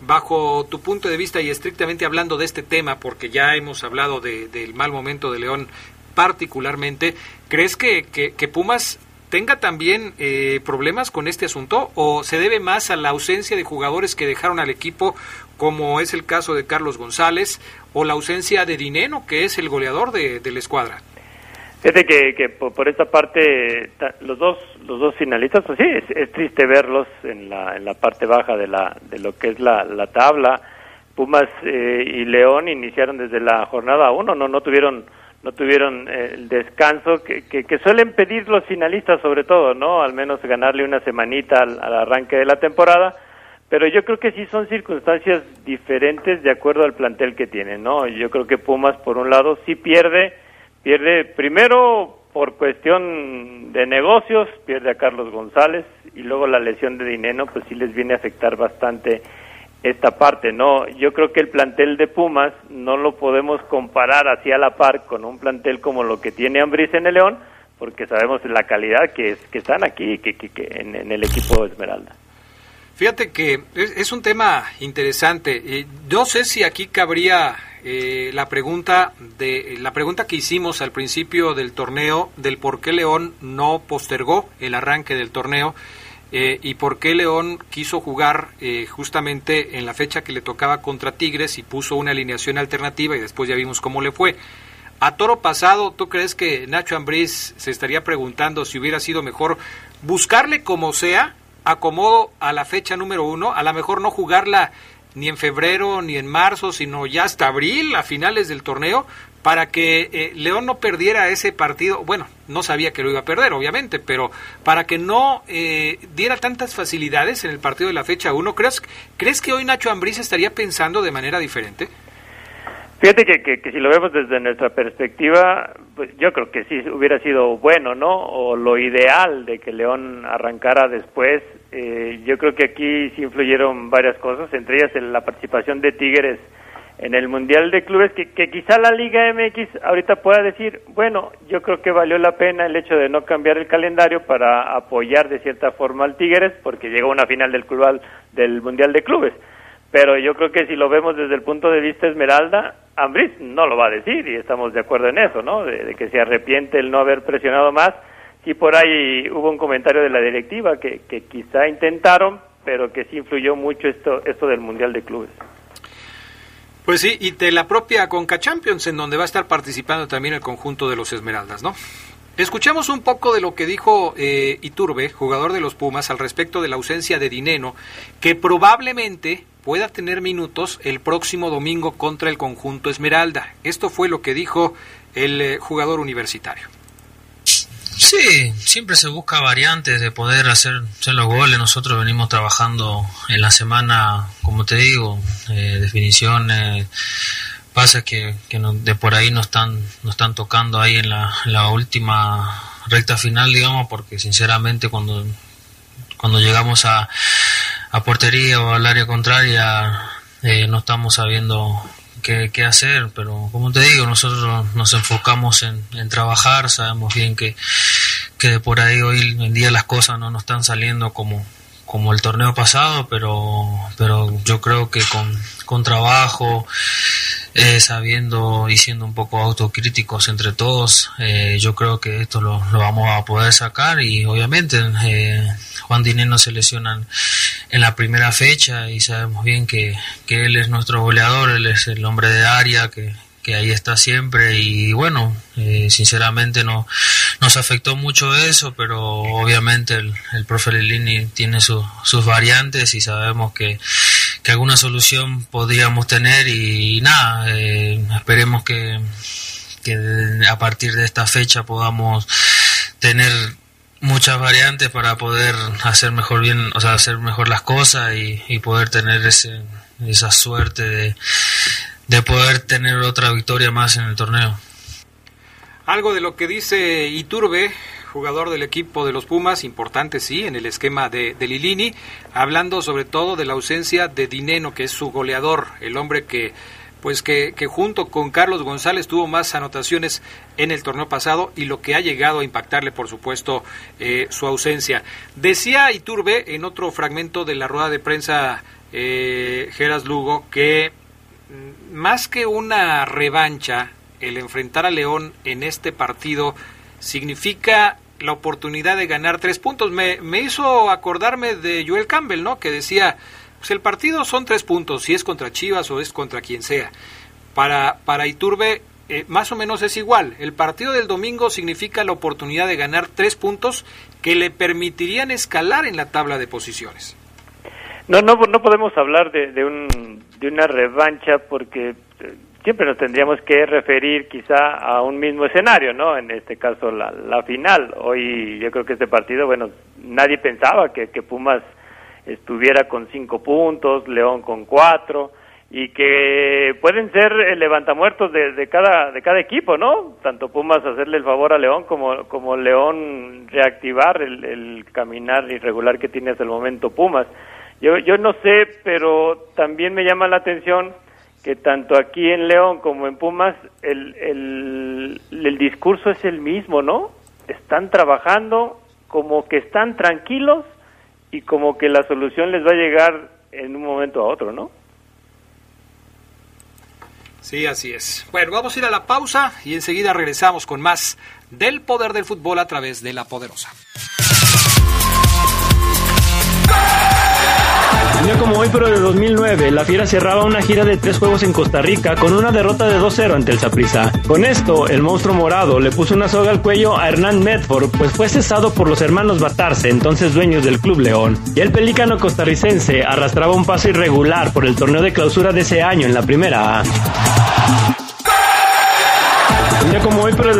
Bajo tu punto de vista y estrictamente hablando de este tema, porque ya hemos hablado del mal momento de León particularmente, ¿crees que, que, Pumas tenga también eh, problemas con este asunto o se debe más a la ausencia de jugadores que dejaron al equipo, como es el caso de Carlos González, o la ausencia de Dineno, que es el goleador de, la escuadra? Fíjate que, que por, esta parte, los dos, los dos finalistas, pues sí, es, triste verlos en la, en la parte baja de, la, de lo que es la, la tabla. Pumas eh, y León iniciaron desde la jornada uno, no, no tuvieron, no tuvieron eh, el descanso que, que, suelen pedir los finalistas sobre todo, ¿no? Al menos ganarle una semanita al, al arranque de la temporada pero yo creo que sí son circunstancias diferentes de acuerdo al plantel que tienen, ¿no? Yo creo que Pumas, por un lado, sí pierde Pierde primero por cuestión de negocios, pierde a Carlos González y luego la lesión de Dineno, pues sí les viene a afectar bastante esta parte, ¿no? Yo creo que el plantel de Pumas no lo podemos comparar así a la par con un plantel como lo que tiene Ambriz en el León, porque sabemos la calidad que, es, que están aquí que, que, en, en, el equipo Esmeralda. Fíjate que es, un tema interesante. Yo sé si aquí cabría eh, la pregunta de la pregunta que hicimos al principio del torneo del por qué León no postergó el arranque del torneo eh, y por qué León quiso jugar eh, justamente en la fecha que le tocaba contra Tigres y puso una alineación alternativa y después ya vimos cómo le fue. A toro pasado, ¿tú crees que Nacho Ambriz se estaría preguntando si hubiera sido mejor buscarle como sea, acomodo a la fecha número uno, a lo mejor no jugarla ni en febrero ni en marzo, sino ya hasta abril, a finales del torneo, para que eh, León no perdiera ese partido. Bueno, no sabía que lo iba a perder, obviamente, pero para que no eh, diera tantas facilidades en el partido de la fecha 1, ¿crees, ¿crees que hoy Nacho Ambriz estaría pensando de manera diferente? Fíjate que, si lo vemos desde nuestra perspectiva, pues yo creo que sí hubiera sido bueno, ¿no? O lo ideal de que León arrancara después. Eh, yo creo que aquí sí influyeron varias cosas, entre ellas la participación de Tigres en el Mundial de Clubes, que, que quizá la Liga MX ahorita pueda decir, bueno, yo creo que valió la pena el hecho de no cambiar el calendario para apoyar de cierta forma al Tigres, porque llegó una final del, club, del Mundial de Clubes pero yo creo que si lo vemos desde el punto de vista Esmeralda, Ambris no lo va a decir y estamos de acuerdo en eso, ¿no? De, que se arrepiente el no haber presionado más. Sí, por ahí hubo un comentario de la directiva que, que quizá intentaron, pero que sí influyó mucho esto, esto del Mundial de Clubes. Pues sí, y de la propia Conca Champions, en donde va a estar participando también el conjunto de los Esmeraldas, ¿no? Escuchemos un poco de lo que dijo eh, Iturbe, jugador de los Pumas, al respecto de la ausencia de Dineno, que probablemente pueda tener minutos el próximo domingo contra el conjunto Esmeralda. Esto fue lo que dijo el eh, jugador universitario. Sí, siempre se busca variantes de poder hacer, los goles. Nosotros venimos trabajando en la semana, como te digo, eh, definiciones. Pasa que, de por ahí nos están, nos están tocando ahí en la, la última recta final, digamos, porque sinceramente cuando, cuando llegamos a, a portería o al área contraria eh, no estamos sabiendo qué, hacer, pero como te digo, nosotros nos enfocamos en, en trabajar, sabemos bien que, que por ahí hoy en día las cosas no nos están saliendo como, como el torneo pasado, pero, pero yo creo que con, con trabajo, eh, sabiendo y siendo un poco autocríticos entre todos, eh, yo creo que esto lo, lo, vamos a poder sacar y obviamente eh, Juan Dineno se lesiona en la primera fecha y sabemos bien que, que él es nuestro goleador, él es el hombre de área que, que ahí está siempre y bueno, eh, sinceramente no nos afectó mucho eso, pero obviamente el, el profe Lilini tiene sus variantes y sabemos que, que, alguna solución podríamos tener y, nada, eh, esperemos que, que a partir de esta fecha podamos tener muchas variantes para poder hacer mejor bien, o sea, hacer mejor las cosas y, poder tener ese, esa suerte de de poder tener otra victoria más en el torneo. Algo de lo que dice Iturbe, jugador del equipo de los Pumas, importante sí, en el esquema de, de, Lilini, hablando sobre todo de la ausencia de Dineno, que es su goleador, el hombre que pues que, que, junto con Carlos González tuvo más anotaciones en el torneo pasado y lo que ha llegado a impactarle, por supuesto, eh, su ausencia. Decía Iturbe en otro fragmento de la rueda de prensa eh, Geras Lugo que más que una revancha, el enfrentar a León en este partido significa la oportunidad de ganar tres puntos. Me, me hizo acordarme de Joel Campbell, ¿no? Que decía, pues el partido son tres puntos, si es contra Chivas o es contra quien sea. Para, para Iturbe, eh, más o menos es igual. El partido del domingo significa la oportunidad de ganar tres puntos que le permitirían escalar en la tabla de posiciones. No, no, no podemos hablar de, de un de una revancha porque eh, siempre nos tendríamos que referir quizá a un mismo escenario, ¿no? En este caso la, la final. Hoy yo creo que este partido, bueno, nadie pensaba que, que Pumas estuviera con cinco puntos, León con cuatro y que pueden ser el levantamuertos de, de cada de cada equipo, ¿no? Tanto Pumas hacerle el favor a León como como León reactivar el, el caminar irregular que tiene hasta el momento Pumas. Yo, yo no sé, pero también me llama la atención que tanto aquí en León como en Pumas el, el, el discurso es el mismo, ¿no? Están trabajando como que están tranquilos y como que la solución les va a llegar en un momento a otro, ¿no? Sí, así es. Bueno, vamos a ir a la pausa y enseguida regresamos con más del poder del fútbol a través de la poderosa. Como hoy, pero de 2009, la Fiera cerraba una gira de tres juegos en Costa Rica con una derrota de 2-0 ante el Saprissa. Con esto, el monstruo morado le puso una soga al cuello a Hernán Medford, pues fue cesado por los hermanos Batarse, entonces dueños del Club León. Y el pelícano costarricense arrastraba un paso irregular por el torneo de clausura de ese año en la primera A.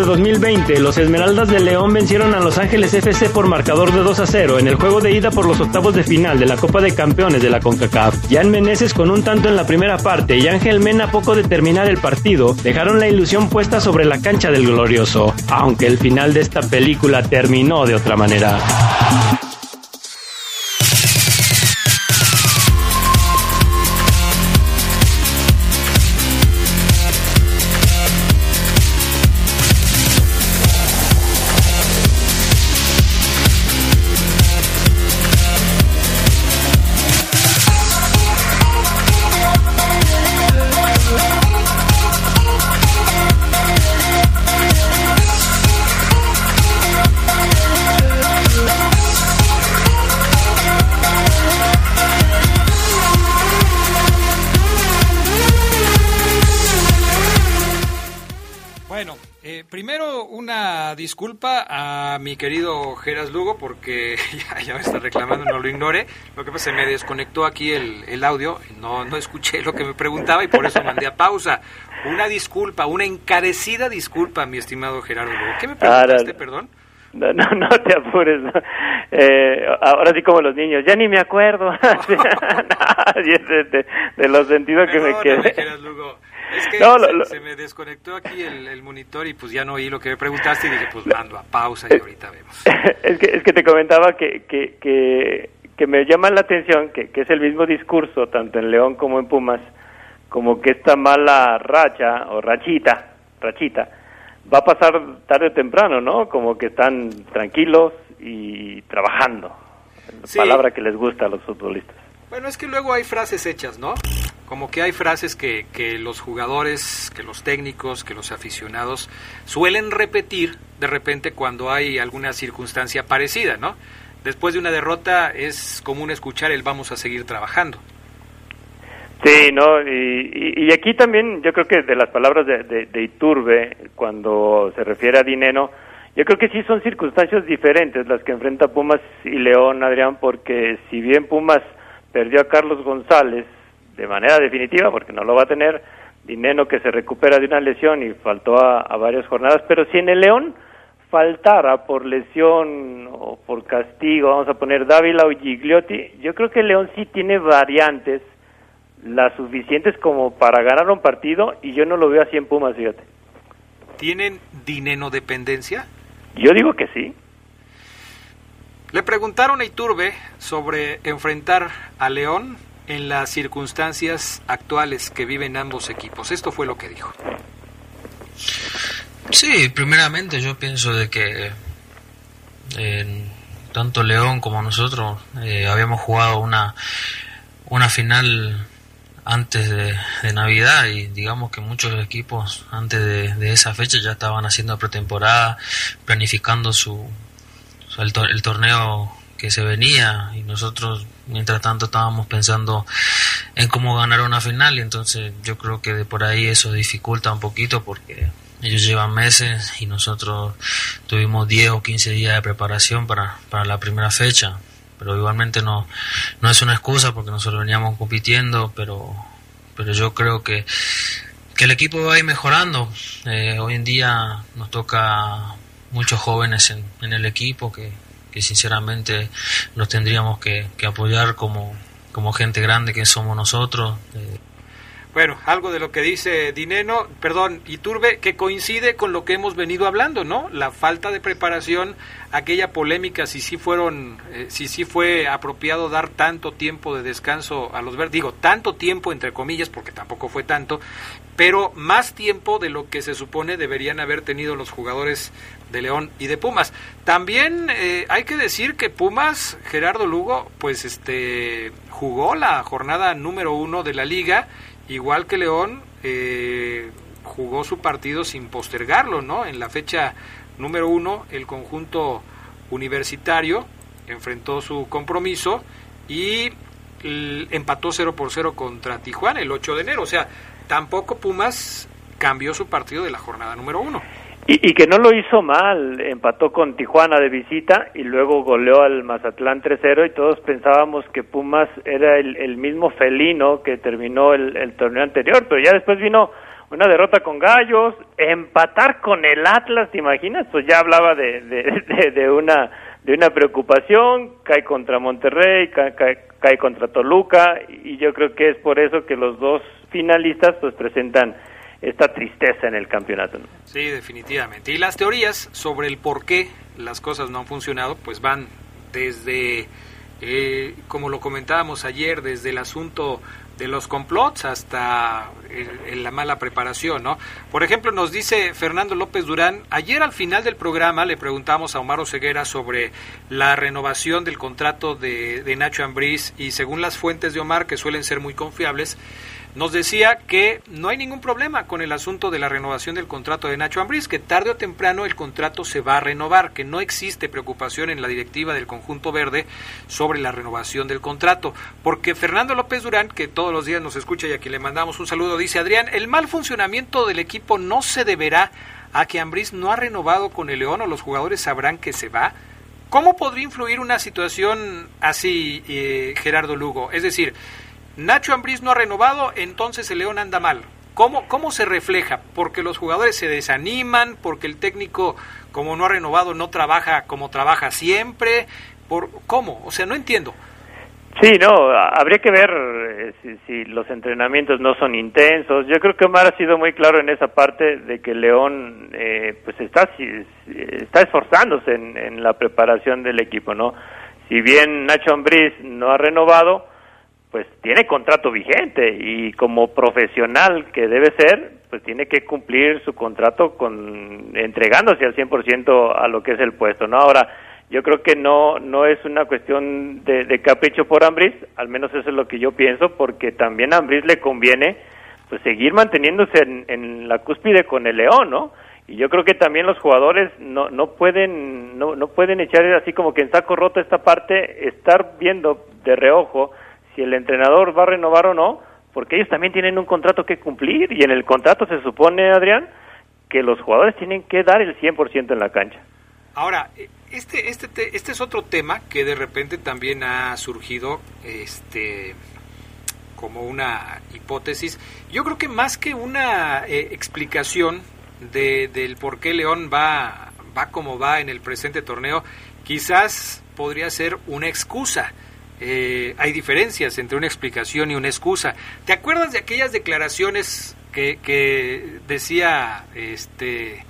2020, los Esmeraldas de León vencieron a Los Ángeles FC por marcador de 2 a 0 en el juego de ida por los octavos de final de la Copa de Campeones de la CONCACAF. Jan Meneses con un tanto en la primera parte y Ángel Mena poco de terminar el partido dejaron la ilusión puesta sobre la cancha del glorioso, aunque el final de esta película terminó de otra manera. Disculpa a mi querido Geras Lugo porque ya, me está reclamando, no lo ignore. Lo que pasa se me desconectó aquí el, el audio, no, no escuché lo que me preguntaba y por eso mandé a pausa. Una disculpa, una encarecida disculpa, mi estimado Gerardo Lugo. ¿Qué me preguntaste, perdón? No, no, no te apures. Eh, ahora sí como los niños, ya ni me acuerdo de, de, los sentidos que me quedé. Es que se, se, me desconectó aquí el, el, monitor y pues ya no oí lo que me preguntaste y dije, pues mando a pausa y ahorita vemos. es, que, es que te comentaba que, que, que, que me llama la atención que, que es el mismo discurso, tanto en León como en Pumas, como que esta mala racha o rachita, rachita, va a pasar tarde o temprano, ¿no? Como que están tranquilos y trabajando. Palabra que les gusta a los futbolistas. Bueno, es que luego hay frases hechas, ¿no? Como que hay frases que, que los jugadores, que los técnicos, que los aficionados suelen repetir de repente cuando hay alguna circunstancia parecida, ¿no? Después de una derrota es común escuchar el vamos a seguir trabajando. Sí, no, y, aquí también yo creo que de las palabras de, de, Iturbe, cuando se refiere a Dineno, yo creo que sí son circunstancias diferentes las que enfrenta Pumas y León, Adrián, porque si bien Pumas perdió a Carlos González de manera definitiva, porque no lo va a tener, Dineno que se recupera de una lesión y faltó a, a varias jornadas, pero si en el León faltara por lesión o por castigo, vamos a poner Dávila o Gigliotti, yo creo que León sí tiene variantes las suficientes como para ganar un partido y yo no lo veo así en Pumas, fíjate. ¿Tienen dinero dependencia? Yo digo que sí. Le preguntaron a Iturbe sobre enfrentar a León en las circunstancias actuales que viven ambos equipos. Esto fue lo que dijo. Sí, primeramente yo pienso de que tanto León como nosotros eh, habíamos jugado una, una final antes de, Navidad y digamos que muchos equipos antes de, esa fecha ya estaban haciendo pretemporada, planificando su, el, torneo que se venía y nosotros mientras tanto estábamos pensando en cómo ganar una final y entonces yo creo que de por ahí eso dificulta un poquito porque ellos llevan meses y nosotros tuvimos 10 o 15 días de preparación para, para la primera fecha pero igualmente no, no es una excusa porque nosotros veníamos compitiendo, pero, pero yo creo que, que el equipo va a ir mejorando. Eh, hoy en día nos toca muchos jóvenes en, en el equipo que, que sinceramente nos tendríamos que, que, apoyar como, como gente grande que somos nosotros. Eh, bueno, algo de lo que dice Dineno, perdón, Iturbe, que coincide con lo que hemos venido hablando, ¿no? La falta de preparación, aquella polémica, si sí fueron, eh, si sí fue apropiado dar tanto tiempo de descanso a los verdes, digo, tanto tiempo entre comillas, porque tampoco fue tanto, pero más tiempo de lo que se supone deberían haber tenido los jugadores de León y de Pumas. También eh, hay que decir que Pumas, Gerardo Lugo, pues este jugó la jornada número uno de la liga igual que León, eh, jugó su partido sin postergarlo, ¿no? En la fecha número uno, el conjunto universitario enfrentó su compromiso y empató 0 por 0 contra Tijuana el 8 de enero. O sea, tampoco Pumas cambió su partido de la jornada número uno. Y, que no lo hizo mal, empató con Tijuana de visita y luego goleó al Mazatlán 3-0 y todos pensábamos que Pumas era el, mismo felino que terminó el, torneo anterior, pero ya después vino una derrota con Gallos, empatar con el Atlas, ¿te imaginas? Pues ya hablaba de, de, una de una preocupación, cae contra Monterrey, cae, cae contra Toluca y yo creo que es por eso que los dos finalistas pues presentan esta tristeza en el campeonato. Sí, definitivamente. Y las teorías sobre el por qué las cosas no han funcionado, pues van desde, eh, como lo comentábamos ayer, desde el asunto de los complots hasta la mala preparación, ¿no? Por ejemplo, nos dice Fernando López Durán, ayer al final del programa le preguntamos a Omar Ceguera sobre la renovación del contrato de, de Nacho Ambriz y según las fuentes de Omar, que suelen ser muy confiables, nos decía que no hay ningún problema con el asunto de la renovación del contrato de Nacho Ambriz, que tarde o temprano el contrato se va a renovar, que no existe preocupación en la directiva del conjunto verde sobre la renovación del contrato, porque Fernando López Durán, que todos los días nos escucha y a quien le mandamos un saludo, dice Adrián, el mal funcionamiento del equipo no se deberá a que Ambriz no ha renovado con el León o los jugadores sabrán que se va. ¿Cómo podría influir una situación así, eh, Gerardo Lugo? Es decir, Nacho Ambriz no ha renovado, entonces el León anda mal. ¿Cómo, ¿Cómo se refleja? ¿Porque los jugadores se desaniman? ¿Porque el técnico, como no ha renovado, no trabaja como trabaja siempre? ¿Por, ¿Cómo? O sea, no entiendo. Sí, no, habría que ver eh, si, los entrenamientos no son intensos. Yo creo que Omar ha sido muy claro en esa parte de que León eh, pues está, está esforzándose en, en, la preparación del equipo, ¿no? Si bien Nacho Ambriz no ha renovado, pues tiene contrato vigente y como profesional que debe ser, pues tiene que cumplir su contrato con entregándose al 100% a lo que es el puesto, ¿no? Ahora, yo creo que no no es una cuestión de, capricho por Ambris, al menos eso es lo que yo pienso, porque también a Ambris le conviene pues seguir manteniéndose en, en la cúspide con el León, ¿no? y yo creo que también los jugadores no no pueden no, no pueden echar así como que en saco roto esta parte estar viendo de reojo si el entrenador va a renovar o no porque ellos también tienen un contrato que cumplir y en el contrato se supone Adrián que los jugadores tienen que dar el 100% en la cancha ahora este este este es otro tema que de repente también ha surgido este como una hipótesis yo creo que más que una eh, explicación de, del por qué León va, va como va en el presente torneo, quizás podría ser una excusa. Eh, hay diferencias entre una explicación y una excusa. ¿Te acuerdas de aquellas declaraciones que, decía este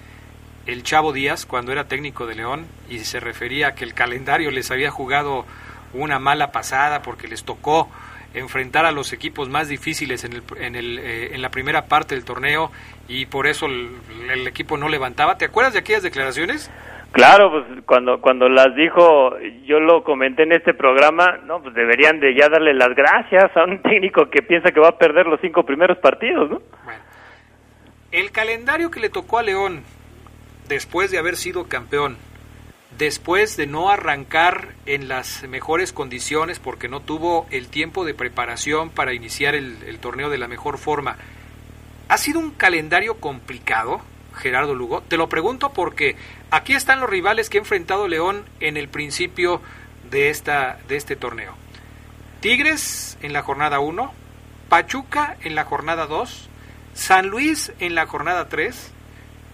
el Chavo Díaz cuando era técnico de León y se refería a que el calendario les había jugado una mala pasada porque les tocó enfrentar a los equipos más difíciles en, el, en, el, eh, en la primera parte del torneo y por eso el, equipo no levantaba. ¿Te acuerdas de aquellas declaraciones? Claro, pues cuando cuando las dijo, yo lo comenté en este programa, no, pues deberían de ya darle las gracias a un técnico que piensa que va a perder los cinco primeros partidos, ¿no? Bueno, el calendario que le tocó a León después de haber sido campeón después de no arrancar en las mejores condiciones porque no tuvo el tiempo de preparación para iniciar el, torneo de la mejor forma. ¿Ha sido un calendario complicado, Gerardo Lugo? Te lo pregunto porque aquí están los rivales que ha enfrentado León en el principio de, esta, de este torneo. Tigres en la jornada 1, Pachuca en la jornada 2, San Luis en la jornada 3,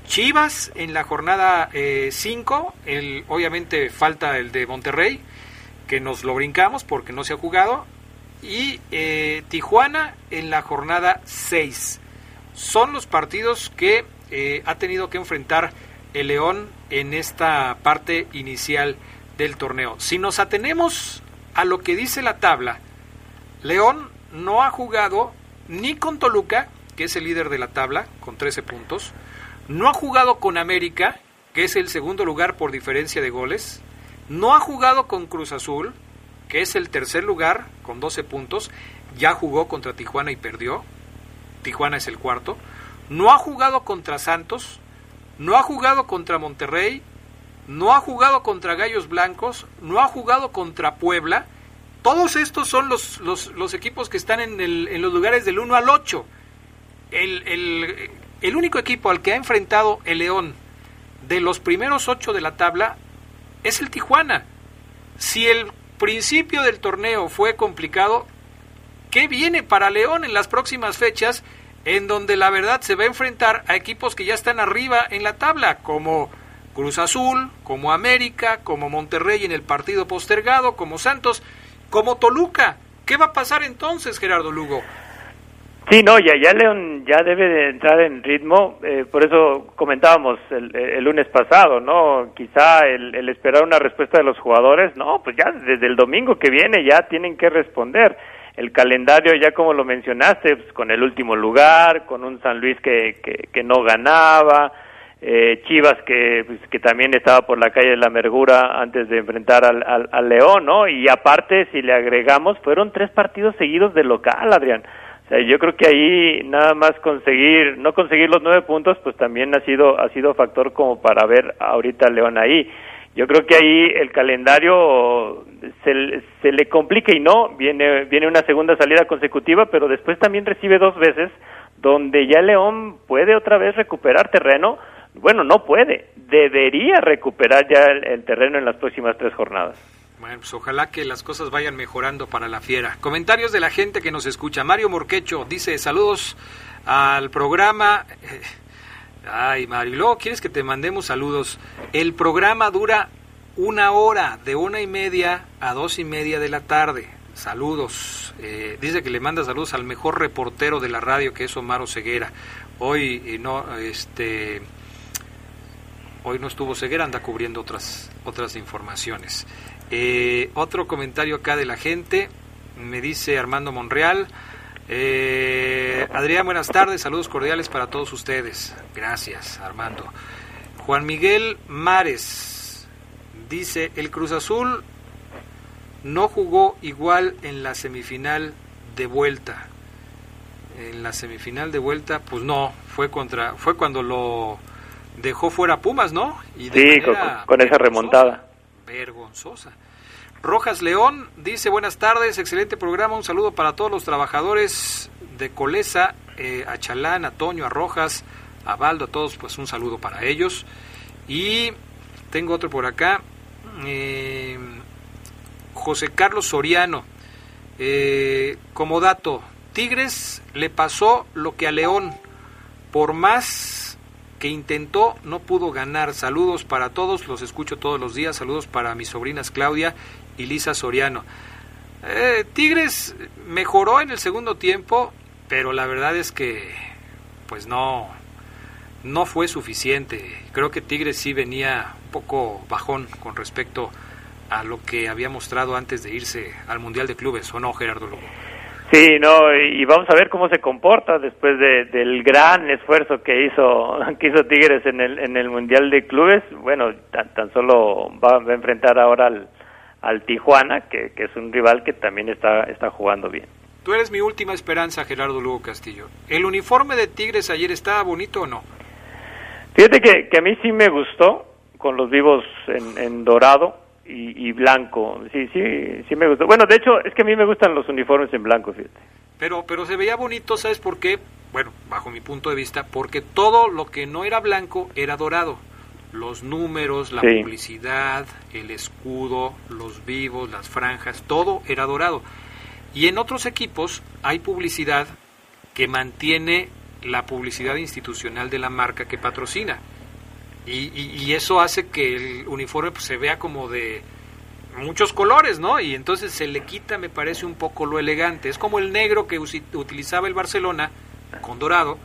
Chivas en la jornada 5, eh, obviamente falta el de Monterrey, que nos lo brincamos porque no se ha jugado, y eh, Tijuana en la jornada 6. Son los partidos que eh, ha tenido que enfrentar el León en esta parte inicial del torneo. Si nos atenemos a lo que dice la tabla, León no ha jugado ni con Toluca, que es el líder de la tabla, con 13 puntos, no ha jugado con América, que es el segundo lugar por diferencia de goles. No ha jugado con Cruz Azul, que es el tercer lugar con 12 puntos. Ya jugó contra Tijuana y perdió. Tijuana es el cuarto. No ha jugado contra Santos. No ha jugado contra Monterrey. No ha jugado contra Gallos Blancos. No ha jugado contra Puebla. Todos estos son los, los, equipos que están en, el, en, los lugares del 1 al 8. El, el, el único equipo al que ha enfrentado el León de los primeros ocho de la tabla es el Tijuana. Si el principio del torneo fue complicado, ¿qué viene para León en las próximas fechas en donde la verdad se va a enfrentar a equipos que ya están arriba en la tabla, como Cruz Azul, como América, como Monterrey en el partido postergado, como Santos, como Toluca? ¿Qué va a pasar entonces, Gerardo Lugo? Sí, no, ya, ya León ya debe de entrar en ritmo, eh, por eso comentábamos el, lunes pasado, ¿no? Quizá el, el, esperar una respuesta de los jugadores, no, pues ya desde el domingo que viene ya tienen que responder. El calendario, ya como lo mencionaste, pues, con el último lugar, con un San Luis que, que, que no ganaba, eh, Chivas que, pues, que también estaba por la calle de la amargura antes de enfrentar al, al, al León, ¿no? Y aparte, si le agregamos, fueron tres partidos seguidos de local, Adrián yo creo que ahí nada más conseguir, no conseguir los nueve puntos, pues también ha sido, ha sido factor como para ver ahorita León ahí. Yo creo que ahí el calendario se, se le complica y no, viene, viene una segunda salida consecutiva, pero después también recibe dos veces donde ya León puede otra vez recuperar terreno. Bueno, no puede, debería recuperar ya el terreno en las próximas tres jornadas. Bueno, pues ojalá que las cosas vayan mejorando para la fiera. Comentarios de la gente que nos escucha. Mario Morquecho dice saludos al programa. Ay, Mario, luego quieres que te mandemos saludos. El programa dura una hora, de una y media a dos y media de la tarde. Saludos. Eh, dice que le manda saludos al mejor reportero de la radio, que es Omar Ceguera. Hoy eh, no, este, hoy no estuvo Ceguera, anda cubriendo otras, otras informaciones. Eh, otro comentario acá de la gente. me dice Armando Monreal. Eh, Adrián, buenas tardes, saludos cordiales para todos ustedes. Gracias, Armando. Juan Miguel Mares dice, el Cruz Azul no jugó igual en la semifinal de vuelta. En la semifinal de vuelta, pues no, fue contra, fue cuando lo dejó fuera Pumas, ¿no? Y sí, con, esa remontada. Vergonzosa. Rojas León dice buenas tardes, excelente programa, un saludo para todos los trabajadores de Colesa, eh, a Chalán, a Toño, a Rojas, a Baldo, a todos, pues un saludo para ellos. Y tengo otro por acá, eh, José Carlos Soriano, eh, como dato, Tigres le pasó lo que a León, por más que intentó, no pudo ganar. Saludos para todos, los escucho todos los días, saludos para mis sobrinas Claudia y Lisa Soriano. Eh, Tigres mejoró en el segundo tiempo, pero la verdad es que pues no no fue suficiente. Creo que Tigres sí venía un poco bajón con respecto a lo que había mostrado antes de irse al Mundial de Clubes, ¿o no, Gerardo Lugo? Sí, no, y vamos a ver cómo se comporta después del gran esfuerzo que hizo que hizo Tigres en el en el Mundial de Clubes. Bueno, tan, solo va a enfrentar ahora al, al Tijuana, que, es un rival que también está, está jugando bien. Tú eres mi última esperanza, Gerardo Lugo Castillo. ¿El uniforme de Tigres ayer estaba bonito o no? Fíjate que, que a mí sí me gustó, con los vivos en, dorado y, blanco. Sí, sí, sí me gustó. Bueno, de hecho, es que a mí me gustan los uniformes en blanco, fíjate. Pero, pero se veía bonito, ¿sabes por qué? Bueno, bajo mi punto de vista, porque todo lo que no era blanco era dorado los números, la publicidad, el escudo, los vivos, las franjas, todo era dorado. Y en otros equipos hay publicidad que mantiene la publicidad institucional de la marca que patrocina. Y, eso hace que el uniforme pues, se vea como de muchos colores, ¿no? Y entonces se le quita, me parece, un poco lo elegante. Es como el negro que utilizaba el Barcelona con dorado,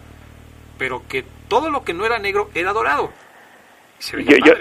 pero que todo lo que no era negro era dorado yo,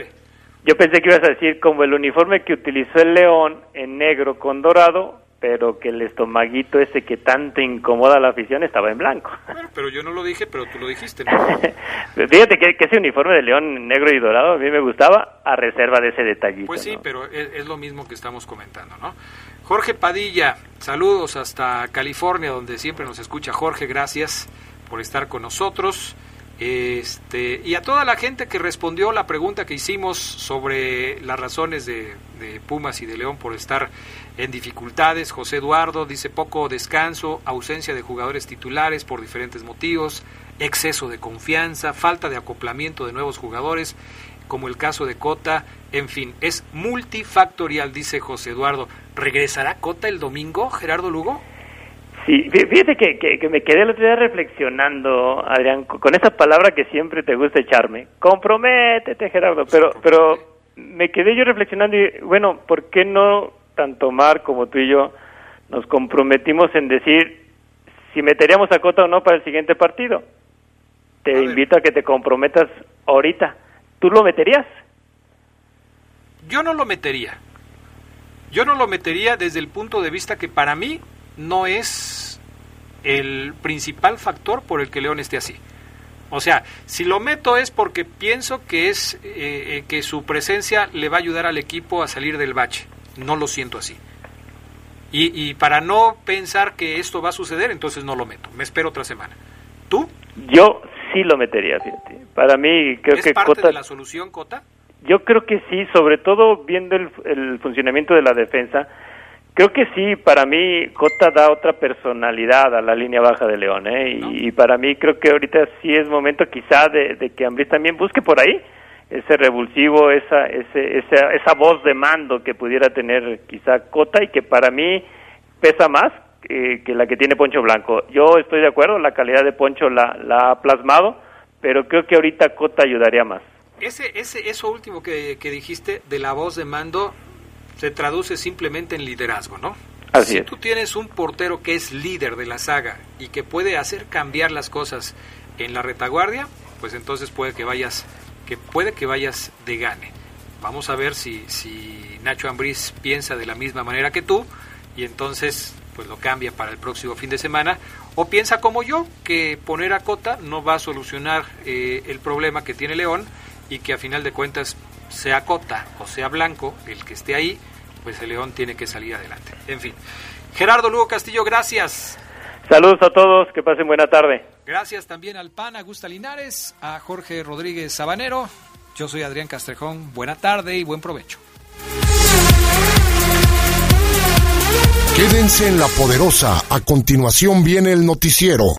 yo, pensé que ibas a decir como el uniforme que utilizó el león en negro con dorado, pero que el estomaguito ese que tanto incomoda a la afición estaba en blanco. pero yo no lo dije, pero tú lo dijiste. Fíjate que, ese uniforme de león negro y dorado a mí me gustaba a reserva de ese detallito. Pues sí, pero es, es, lo mismo que estamos comentando, ¿no? Jorge Padilla, saludos hasta California, donde siempre nos escucha Jorge, gracias por estar con nosotros. Este, y a toda la gente que respondió la pregunta que hicimos sobre las razones de, Pumas y de León por estar en dificultades, José Eduardo dice poco descanso, ausencia de jugadores titulares por diferentes motivos, exceso de confianza, falta de acoplamiento de nuevos jugadores, como el caso de Cota, en fin, es multifactorial, dice José Eduardo. ¿Regresará Cota el domingo, Gerardo Lugo? Sí, fíjate que, que, me quedé el otro día reflexionando, Adrián, con esa palabra que siempre te gusta echarme. Comprométete, Gerardo. Pero, pero me quedé yo reflexionando y, bueno, ¿por qué no tanto Mar como tú y yo nos comprometimos en decir si meteríamos a Cota o no para el siguiente partido? Te invito a que te comprometas ahorita. ¿Tú lo meterías? Yo no lo metería. Yo no lo metería desde el punto de vista que para mí no es el principal factor por el que León esté así. O sea, si lo meto es porque pienso que es eh, eh, que su presencia le va a ayudar al equipo a salir del bache. No lo siento así. Y, y, para no pensar que esto va a suceder, entonces no lo meto. Me espero otra semana. ¿Tú? Yo sí lo metería, fíjate. Para mí creo ¿Es que parte de la solución, Cota? Yo creo que sí, sobre todo viendo el, el funcionamiento de la defensa Creo que sí, para mí Cota da otra personalidad a la línea baja de León, ¿eh? y, para mí creo que ahorita sí es momento quizá de, que Ambris también busque por ahí ese revulsivo, esa, ese, esa, esa voz de mando que pudiera tener quizá Cota y que para mí pesa más que la que tiene Poncho Blanco. Yo estoy de acuerdo, la calidad de Poncho la, la ha plasmado, pero creo que ahorita Cota ayudaría más. Ese, ese, eso último que, que dijiste de la voz de mando, se traduce simplemente en liderazgo, ¿no? Así si tú tienes un portero que es líder de la saga y que puede hacer cambiar las cosas en la retaguardia, pues entonces puede que vayas, que puede que vayas de gane. Vamos a ver si, si Nacho Ambriz piensa de la misma manera que tú y entonces pues lo cambia para el próximo fin de semana, o piensa como yo, que poner a Cota no va a solucionar eh, el problema que tiene León y que a final de cuentas, sea Cota o sea Blanco, el que esté ahí, pues el León tiene que salir adelante. En fin. Gerardo Lugo Castillo, gracias. Saludos a todos, que pasen buena tarde. Gracias también al PAN, a Gusta Linares, a Jorge Rodríguez Sabanero. Yo soy Adrián Castrejón. Buena tarde y buen provecho. Quédense en la poderosa. A continuación viene el noticiero.